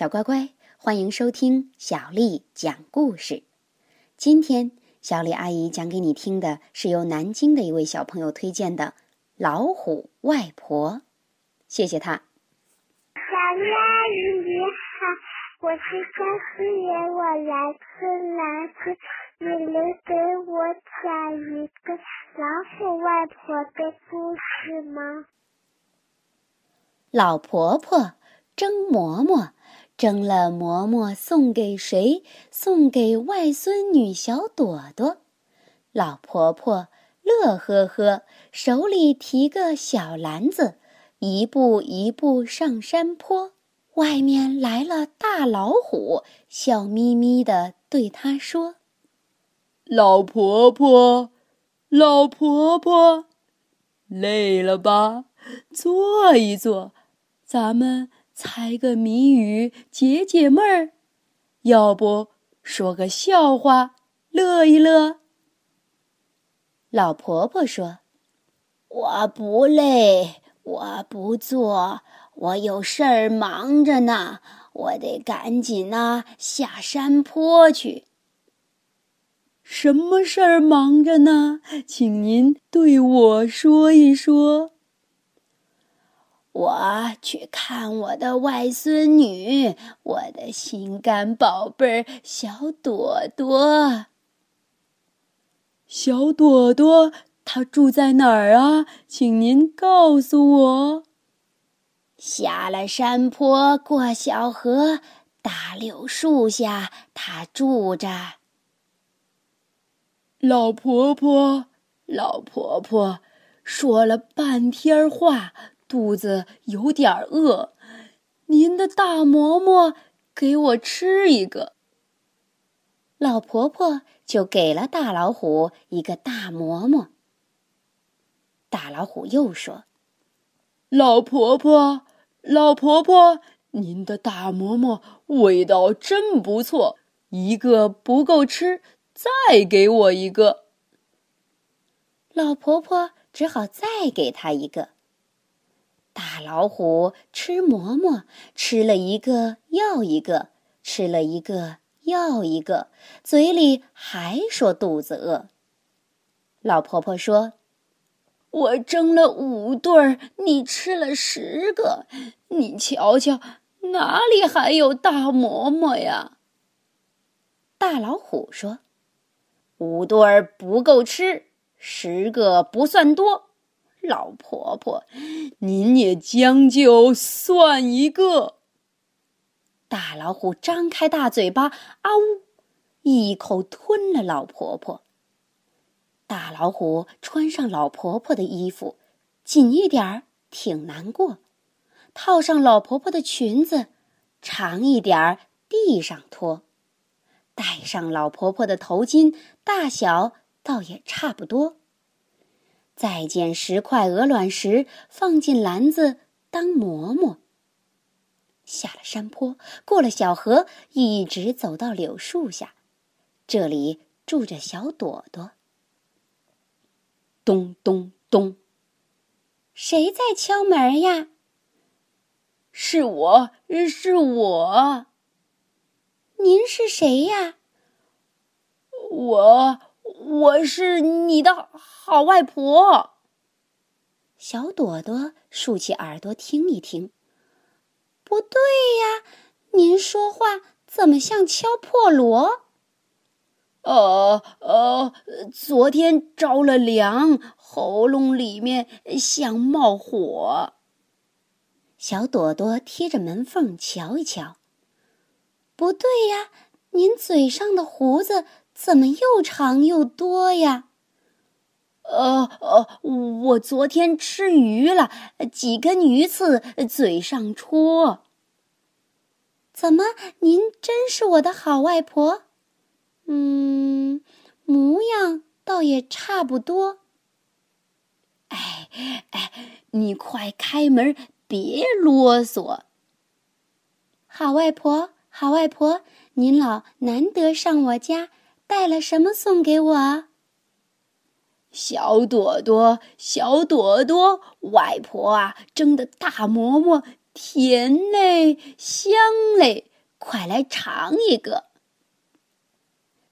小乖乖，欢迎收听小丽讲故事。今天，小丽阿姨讲给你听的是由南京的一位小朋友推荐的《老虎外婆》。谢谢他。小丽阿姨你好，我是张思妍，我来自南京，你能给我讲一个老虎外婆的故事吗？老婆婆蒸馍馍。蒸了馍馍送给谁？送给外孙女小朵朵。老婆婆乐呵呵，手里提个小篮子，一步一步上山坡。外面来了大老虎，笑眯眯地对她说：“老婆婆，老婆婆，累了吧？坐一坐，咱们。”猜个谜语解解闷儿，要不说个笑话乐一乐？老婆婆说：“我不累，我不做，我有事儿忙着呢，我得赶紧呐下山坡去。”什么事儿忙着呢？请您对我说一说。我去看我的外孙女，我的心肝宝贝儿小朵朵。小朵朵，她住在哪儿啊？请您告诉我。下了山坡，过小河，大柳树下，她住着。老婆婆，老婆婆，说了半天话。肚子有点饿，您的大馍馍给我吃一个。老婆婆就给了大老虎一个大馍馍。大老虎又说：“老婆婆，老婆婆，您的大馍馍味道真不错，一个不够吃，再给我一个。”老婆婆只好再给他一个。老虎吃馍馍，吃了一个要一个，吃了一个要一个，嘴里还说肚子饿。老婆婆说：“我蒸了五对儿，你吃了十个，你瞧瞧，哪里还有大馍馍呀？”大老虎说：“五对儿不够吃，十个不算多。”老婆婆，您也将就算一个。大老虎张开大嘴巴，啊呜，一口吞了老婆婆。大老虎穿上老婆婆的衣服，紧一点儿挺难过；套上老婆婆的裙子，长一点儿地上拖；戴上老婆婆的头巾，大小倒也差不多。再捡十块鹅卵石，放进篮子当馍馍。下了山坡，过了小河，一直走到柳树下，这里住着小朵朵。咚咚咚，谁在敲门呀？是我，是我。您是谁呀？我。我是你的好外婆。小朵朵竖起耳朵听一听，不对呀，您说话怎么像敲破锣？呃呃，昨天着了凉，喉咙里面像冒火。小朵朵贴着门缝瞧一瞧，不对呀，您嘴上的胡子。怎么又长又多呀？呃呃，我昨天吃鱼了，几根鱼刺嘴上戳。怎么，您真是我的好外婆？嗯，模样倒也差不多。哎哎，你快开门，别啰嗦。好外婆，好外婆，您老难得上我家。带了什么送给我？小朵朵，小朵朵，外婆啊，蒸的大馍馍甜嘞，香嘞，快来尝一个。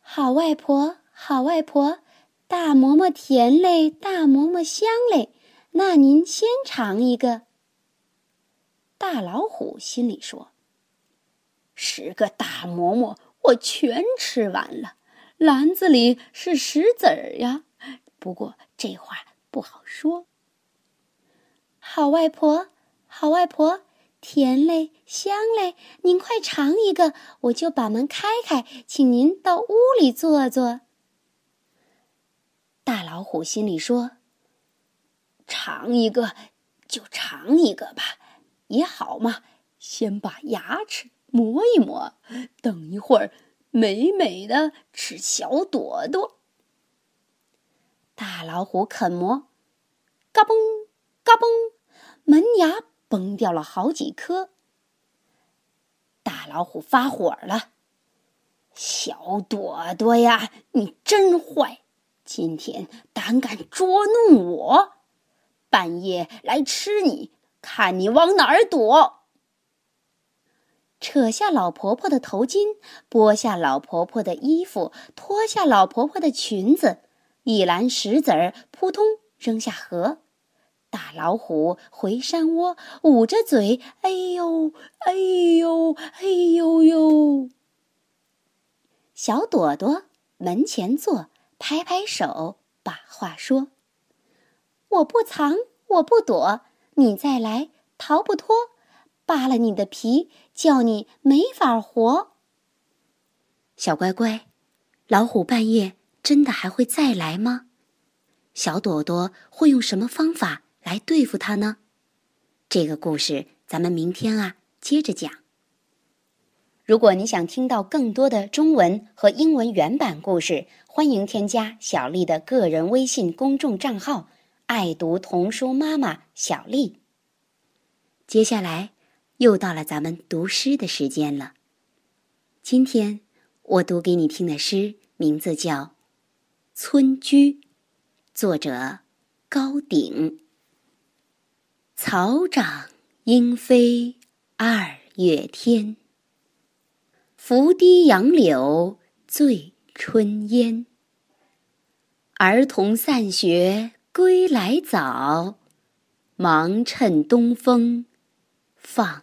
好外婆，好外婆，大馍馍甜嘞，大馍馍香嘞，那您先尝一个。大老虎心里说：“十个大馍馍，我全吃完了，篮子里是石子儿呀。不过这话不好说。”好外婆，好外婆，甜嘞，香嘞，您快尝一个，我就把门开开，请您到屋里坐坐。大老虎心里说：“尝一个就尝一个吧。”也好嘛，先把牙齿磨一磨，等一会儿美美的吃小朵朵。大老虎啃馍，嘎嘣嘎嘣，门牙崩掉了好几颗。大老虎发火了：“小朵朵呀，你真坏！今天胆敢捉弄我，半夜来吃你！”看你往哪儿躲！扯下老婆婆的头巾，剥下老婆婆的衣服，脱下老婆婆的裙子，一篮石子儿扑通扔下河。大老虎回山窝，捂着嘴，哎呦，哎呦，哎呦呦！小朵朵门前坐，拍拍手，把话说：“我不藏，我不躲。”你再来，逃不脱，扒了你的皮，叫你没法活。小乖乖，老虎半夜真的还会再来吗？小朵朵会用什么方法来对付它呢？这个故事咱们明天啊接着讲。如果你想听到更多的中文和英文原版故事，欢迎添加小丽的个人微信公众账号。爱读童书妈妈小丽。接下来又到了咱们读诗的时间了。今天我读给你听的诗名字叫《村居》，作者高鼎。草长莺飞二月天，拂堤杨柳醉春烟。儿童散学。归来早，忙趁东风放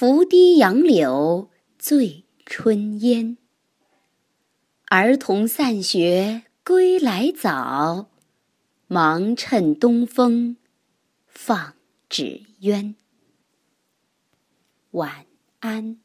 拂堤杨柳醉春烟。儿童散学归来早，忙趁东风放纸鸢。晚安。